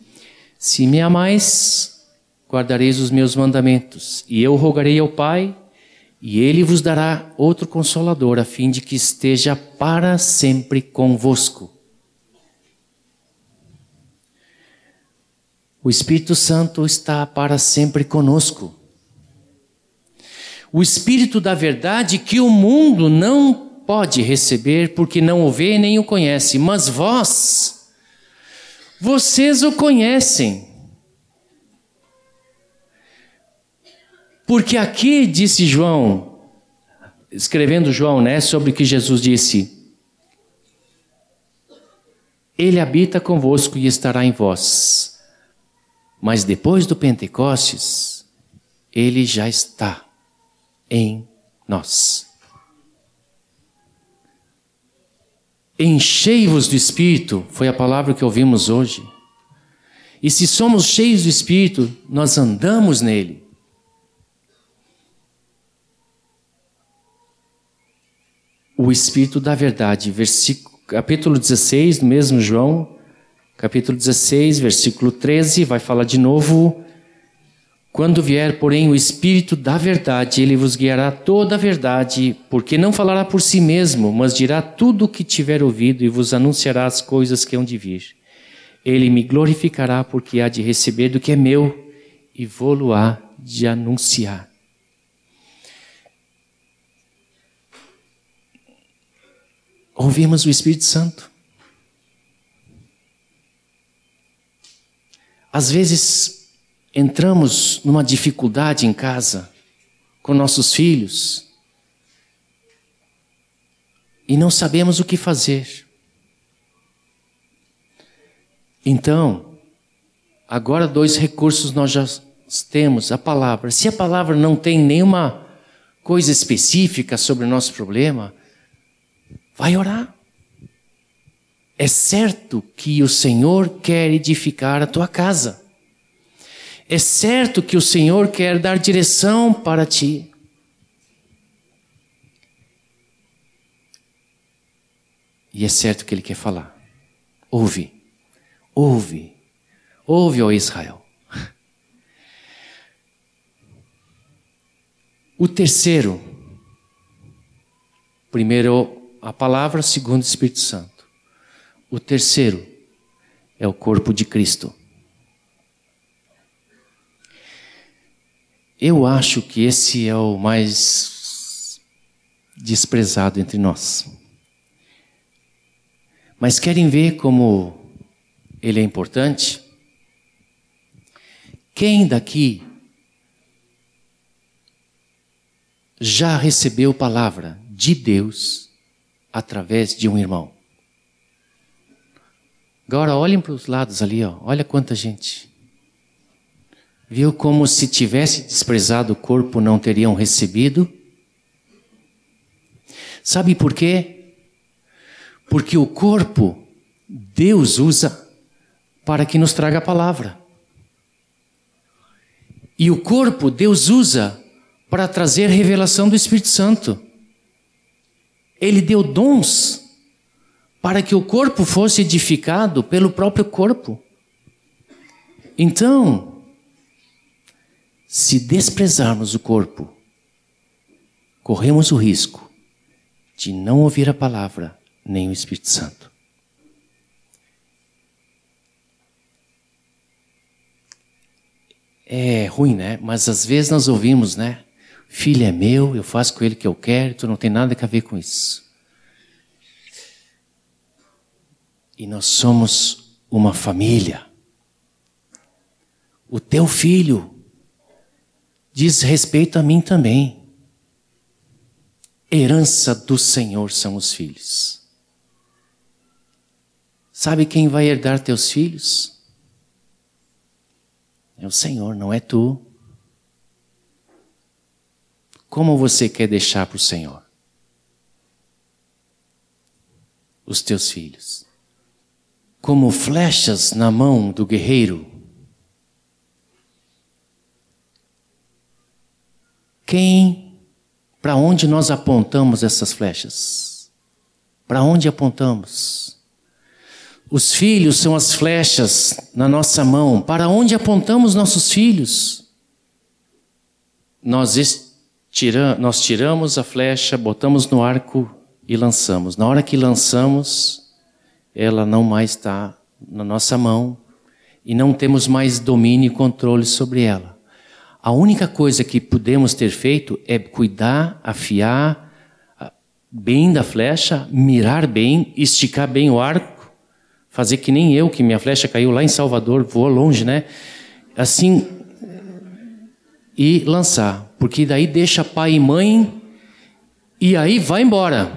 Se me amais, guardareis os meus mandamentos, e eu rogarei ao Pai, e ele vos dará outro consolador, a fim de que esteja para sempre convosco. O Espírito Santo está para sempre conosco o Espírito da verdade que o mundo não pode receber porque não o vê nem o conhece, mas vós, vocês o conhecem. Porque aqui disse João, escrevendo João, né, sobre o que Jesus disse: Ele habita convosco e estará em vós. Mas depois do Pentecostes, ele já está em nós. Enchei-vos do Espírito, foi a palavra que ouvimos hoje. E se somos cheios do Espírito, nós andamos nele. O Espírito da Verdade, versículo, capítulo 16, do mesmo João, capítulo 16, versículo 13, vai falar de novo quando vier, porém, o Espírito da verdade, ele vos guiará toda a verdade, porque não falará por si mesmo, mas dirá tudo o que tiver ouvido e vos anunciará as coisas que hão de vir. Ele me glorificará, porque há de receber do que é meu e vou-lo-á de anunciar. Ouvimos o Espírito Santo. Às vezes, entramos numa dificuldade em casa com nossos filhos e não sabemos o que fazer. Então, agora dois recursos nós já temos: a palavra. Se a palavra não tem nenhuma coisa específica sobre o nosso problema, vai orar. É certo que o Senhor quer edificar a tua casa. É certo que o Senhor quer dar direção para ti. E é certo que Ele quer falar. Ouve, ouve, ouve, ó Israel. O terceiro, primeiro a palavra, segundo o Espírito Santo. O terceiro é o corpo de Cristo. Eu acho que esse é o mais desprezado entre nós. Mas querem ver como ele é importante? Quem daqui já recebeu palavra de Deus através de um irmão? Agora olhem para os lados ali, ó. olha quanta gente. Viu como se tivesse desprezado o corpo não teriam recebido? Sabe por quê? Porque o corpo Deus usa para que nos traga a palavra. E o corpo Deus usa para trazer revelação do Espírito Santo. Ele deu dons para que o corpo fosse edificado pelo próprio corpo. Então, se desprezarmos o corpo, corremos o risco de não ouvir a palavra nem o Espírito Santo. É ruim, né? Mas às vezes nós ouvimos, né? Filho é meu, eu faço com ele o que eu quero, tu não tem nada a ver com isso. E nós somos uma família. O teu filho diz respeito a mim também. Herança do Senhor são os filhos. Sabe quem vai herdar teus filhos? É o Senhor, não é tu. Como você quer deixar para o Senhor? Os teus filhos. Como flechas na mão do guerreiro Quem, para onde nós apontamos essas flechas? Para onde apontamos? Os filhos são as flechas na nossa mão. Para onde apontamos nossos filhos? Nós, nós tiramos a flecha, botamos no arco e lançamos. Na hora que lançamos, ela não mais está na nossa mão e não temos mais domínio e controle sobre ela. A única coisa que podemos ter feito é cuidar, afiar bem da flecha, mirar bem, esticar bem o arco, fazer que nem eu, que minha flecha caiu lá em Salvador, voou longe, né? Assim, e lançar, porque daí deixa pai e mãe e aí vai embora.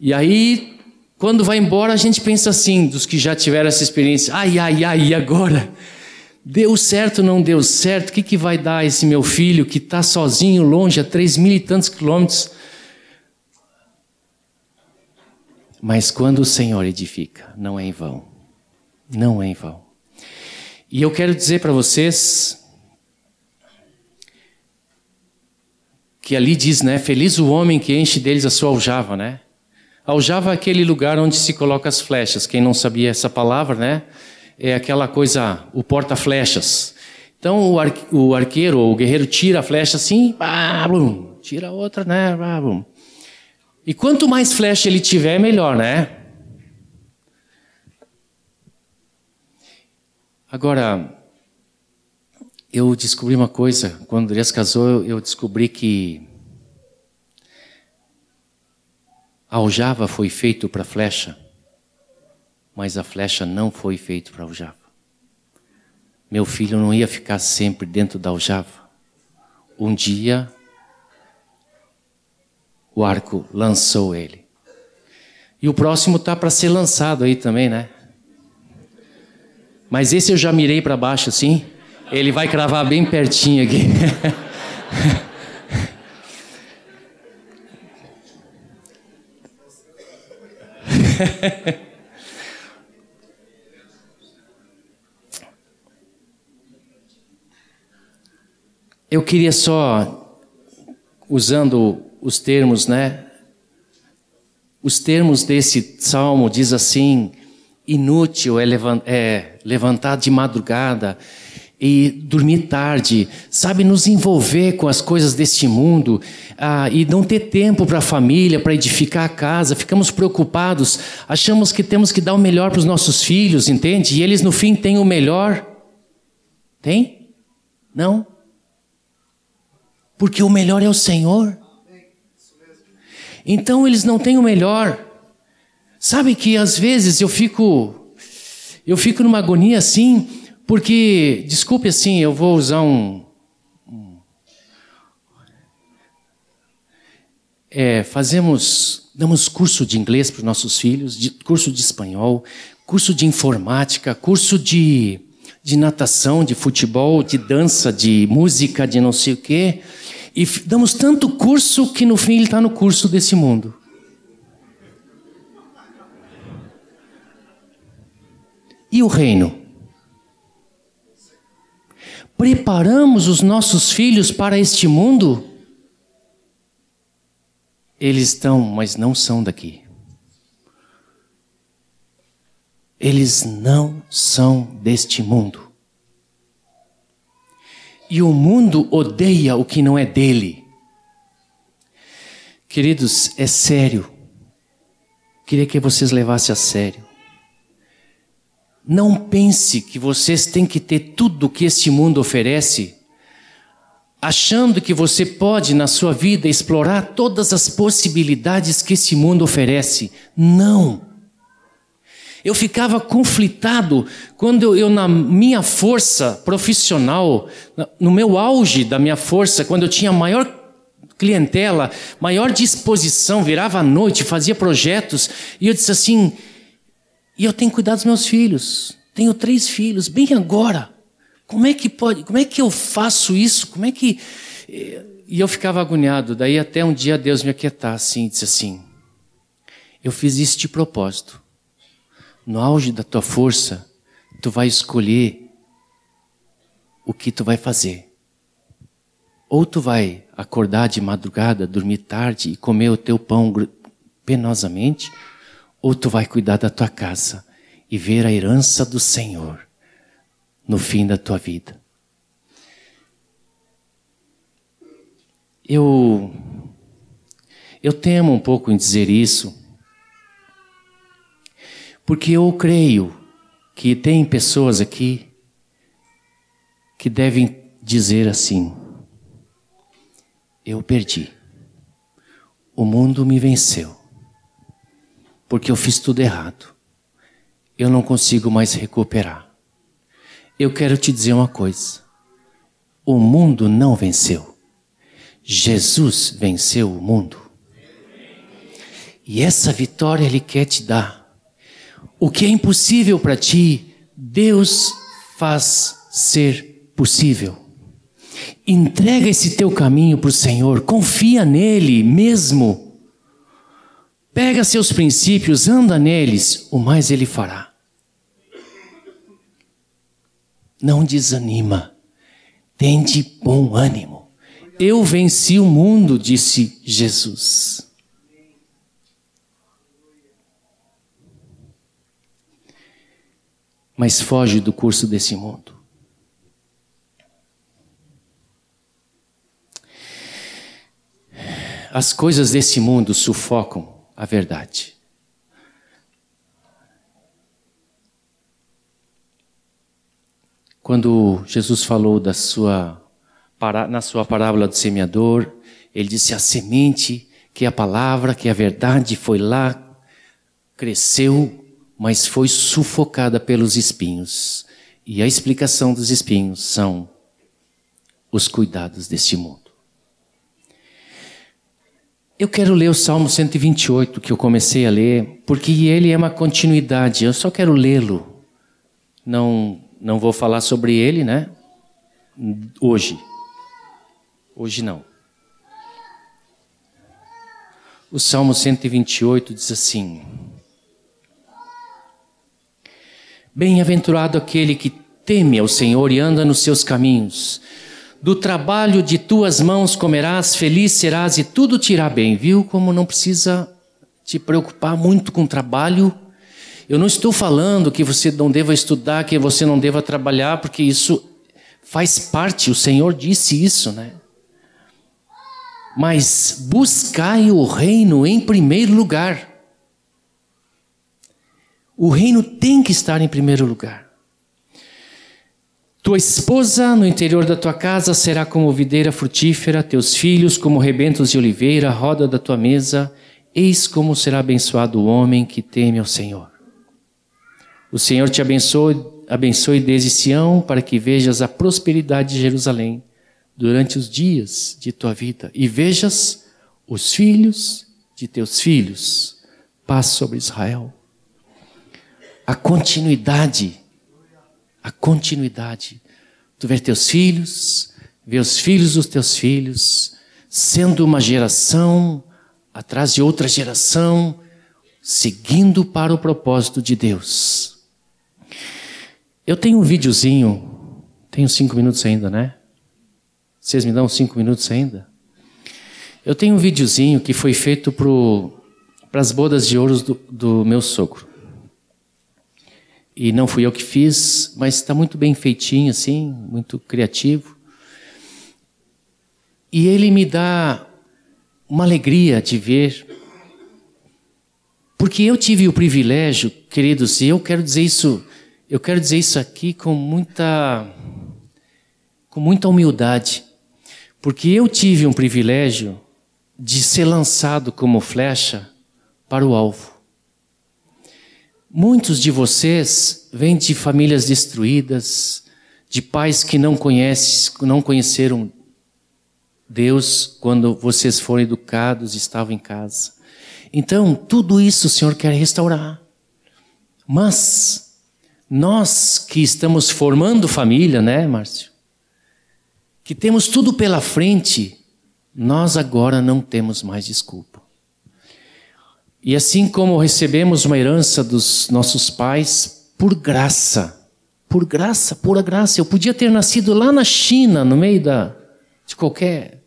E aí, quando vai embora, a gente pensa assim, dos que já tiveram essa experiência: ai, ai, ai, e agora? Deu certo ou não deu certo? O que, que vai dar esse meu filho que está sozinho, longe, a três mil e tantos quilômetros? Mas quando o Senhor edifica, não é em vão. Não é em vão. E eu quero dizer para vocês que ali diz, né? Feliz o homem que enche deles a sua aljava, né? Aljava é aquele lugar onde se coloca as flechas. Quem não sabia essa palavra, né? É aquela coisa, o porta-flechas. Então o, ar, o arqueiro ou o guerreiro tira a flecha assim, pá, blum, tira outra, né? Pá, blum. E quanto mais flecha ele tiver, melhor, né? Agora, eu descobri uma coisa. Quando Andrés casou, eu descobri que a aljava foi feito para flecha mas a flecha não foi feita para aljava. Meu filho não ia ficar sempre dentro da aljava. Um dia, o arco lançou ele. E o próximo tá para ser lançado aí também, né? Mas esse eu já mirei para baixo assim. Ele vai cravar bem pertinho aqui. Eu queria só, usando os termos, né? Os termos desse salmo diz assim: inútil é, é levantar de madrugada e dormir tarde, sabe, nos envolver com as coisas deste mundo ah, e não ter tempo para a família, para edificar a casa, ficamos preocupados, achamos que temos que dar o melhor para os nossos filhos, entende? E eles no fim têm o melhor. Tem? Não? Porque o melhor é o Senhor. Então eles não têm o melhor. Sabe que às vezes eu fico eu fico numa agonia assim, porque desculpe assim, eu vou usar um, um é, fazemos damos curso de inglês para os nossos filhos, de, curso de espanhol, curso de informática, curso de de natação, de futebol, de dança, de música, de não sei o quê. E damos tanto curso que no fim ele está no curso desse mundo. E o reino? Preparamos os nossos filhos para este mundo? Eles estão, mas não são daqui. Eles não são deste mundo. E o mundo odeia o que não é dele. Queridos, é sério. Queria que vocês levassem a sério. Não pense que vocês têm que ter tudo que este mundo oferece, achando que você pode na sua vida explorar todas as possibilidades que esse mundo oferece. Não. Eu ficava conflitado quando eu, na minha força profissional, no meu auge da minha força, quando eu tinha maior clientela, maior disposição, virava à noite, fazia projetos, e eu disse assim: e eu tenho que cuidar dos meus filhos. Tenho três filhos, bem agora. Como é que pode? Como é que eu faço isso? Como é que. E eu ficava agoniado. Daí até um dia Deus me aquietar assim, disse assim: Eu fiz isso de propósto no auge da tua força, tu vai escolher o que tu vai fazer. Ou tu vai acordar de madrugada, dormir tarde e comer o teu pão penosamente, ou tu vai cuidar da tua casa e ver a herança do Senhor no fim da tua vida. Eu eu temo um pouco em dizer isso, porque eu creio que tem pessoas aqui que devem dizer assim: eu perdi. O mundo me venceu. Porque eu fiz tudo errado. Eu não consigo mais recuperar. Eu quero te dizer uma coisa. O mundo não venceu. Jesus venceu o mundo. E essa vitória Ele quer te dar. O que é impossível para ti, Deus faz ser possível. Entrega esse teu caminho para o Senhor, confia nele mesmo. Pega seus princípios, anda neles, o mais ele fará. Não desanima, tende bom ânimo. Eu venci o mundo, disse Jesus. Mas foge do curso desse mundo. As coisas desse mundo sufocam a verdade. Quando Jesus falou da sua na sua parábola do semeador, ele disse: a semente, que é a palavra, que é a verdade, foi lá, cresceu, mas foi sufocada pelos espinhos. E a explicação dos espinhos são os cuidados deste mundo. Eu quero ler o Salmo 128 que eu comecei a ler, porque ele é uma continuidade. Eu só quero lê-lo. Não, não vou falar sobre ele, né? Hoje. Hoje não. O Salmo 128 diz assim: Bem-aventurado aquele que teme ao Senhor e anda nos seus caminhos. Do trabalho de tuas mãos comerás, feliz serás e tudo te irá bem. Viu como não precisa te preocupar muito com trabalho? Eu não estou falando que você não deva estudar, que você não deva trabalhar, porque isso faz parte, o Senhor disse isso, né? Mas buscai o reino em primeiro lugar. O reino tem que estar em primeiro lugar. Tua esposa no interior da tua casa será como videira frutífera, teus filhos como rebentos de oliveira, roda da tua mesa. Eis como será abençoado o homem que teme ao Senhor. O Senhor te abençoe, abençoe desde Sião, para que vejas a prosperidade de Jerusalém durante os dias de tua vida e vejas os filhos de teus filhos. Paz sobre Israel. A continuidade a continuidade. Tu ver teus filhos, ver os filhos dos teus filhos, sendo uma geração atrás de outra geração, seguindo para o propósito de Deus. Eu tenho um videozinho, tenho cinco minutos ainda, né? Vocês me dão cinco minutos ainda? Eu tenho um videozinho que foi feito para as bodas de ouro do, do meu sogro. E não fui eu que fiz, mas está muito bem feitinho, assim, muito criativo. E ele me dá uma alegria de ver, porque eu tive o privilégio, queridos, e eu quero dizer isso, eu quero dizer isso aqui com muita, com muita humildade, porque eu tive um privilégio de ser lançado como flecha para o alvo. Muitos de vocês vêm de famílias destruídas, de pais que não conhecem, não conheceram Deus quando vocês foram educados e estavam em casa. Então, tudo isso o Senhor quer restaurar. Mas nós que estamos formando família, né, Márcio? Que temos tudo pela frente, nós agora não temos mais desculpa. E assim como recebemos uma herança dos nossos pais, por graça, por graça, pura graça. Eu podia ter nascido lá na China, no meio da, de qualquer.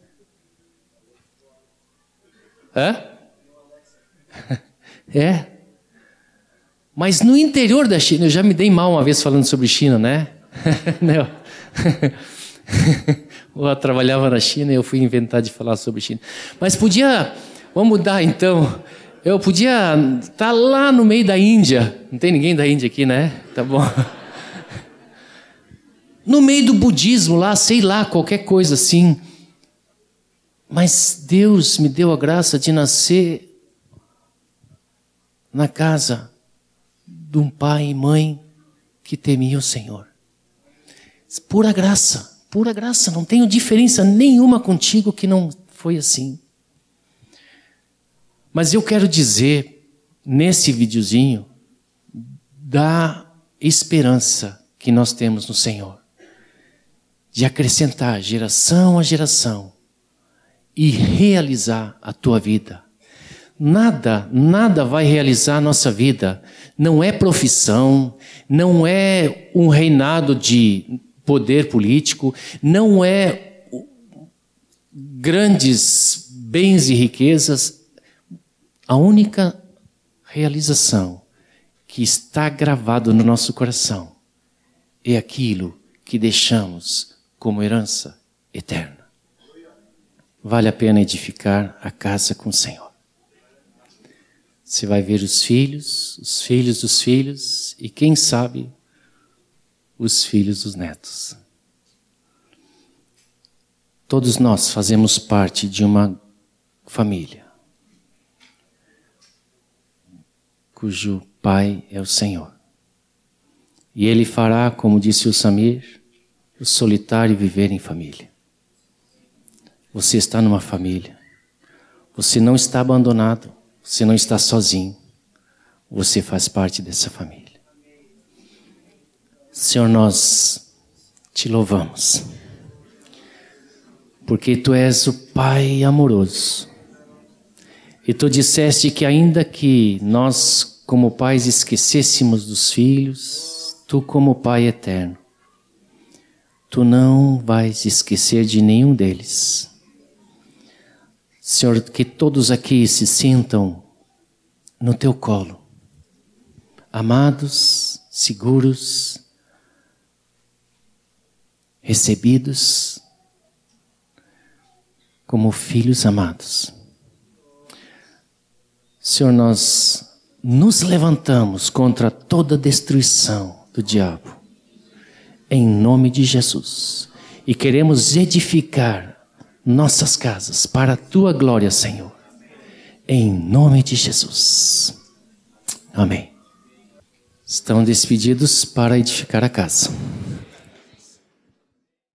Hã? É. Mas no interior da China, eu já me dei mal uma vez falando sobre China, né? Eu trabalhava na China e eu fui inventar de falar sobre China. Mas podia, vamos mudar então. Eu podia estar tá lá no meio da Índia. Não tem ninguém da Índia aqui, né? Tá bom. No meio do budismo lá, sei lá, qualquer coisa assim. Mas Deus me deu a graça de nascer na casa de um pai e mãe que temia o Senhor. Pura graça, pura graça. Não tenho diferença nenhuma contigo que não foi assim. Mas eu quero dizer, nesse videozinho, da esperança que nós temos no Senhor. de acrescentar geração a geração e realizar a tua vida. Nada, nada vai realizar a nossa vida. Não é profissão, não é um reinado de poder político, não é grandes bens e riquezas. A única realização que está gravado no nosso coração é aquilo que deixamos como herança eterna. Vale a pena edificar a casa com o Senhor. Você vai ver os filhos, os filhos dos filhos e quem sabe os filhos dos netos. Todos nós fazemos parte de uma família cujo pai é o Senhor. E ele fará, como disse o Samir, o solitário viver em família. Você está numa família. Você não está abandonado. Você não está sozinho. Você faz parte dessa família. Senhor, nós te louvamos. Porque tu és o Pai amoroso. E tu disseste que, ainda que nós, como pais, esquecêssemos dos filhos, tu, como Pai eterno, tu não vais esquecer de nenhum deles. Senhor, que todos aqui se sintam no teu colo, amados, seguros, recebidos como filhos amados. Senhor, nós nos levantamos contra toda destruição do diabo, em nome de Jesus, e queremos edificar nossas casas para a tua glória, Senhor, em nome de Jesus. Amém. Estão despedidos para edificar a casa.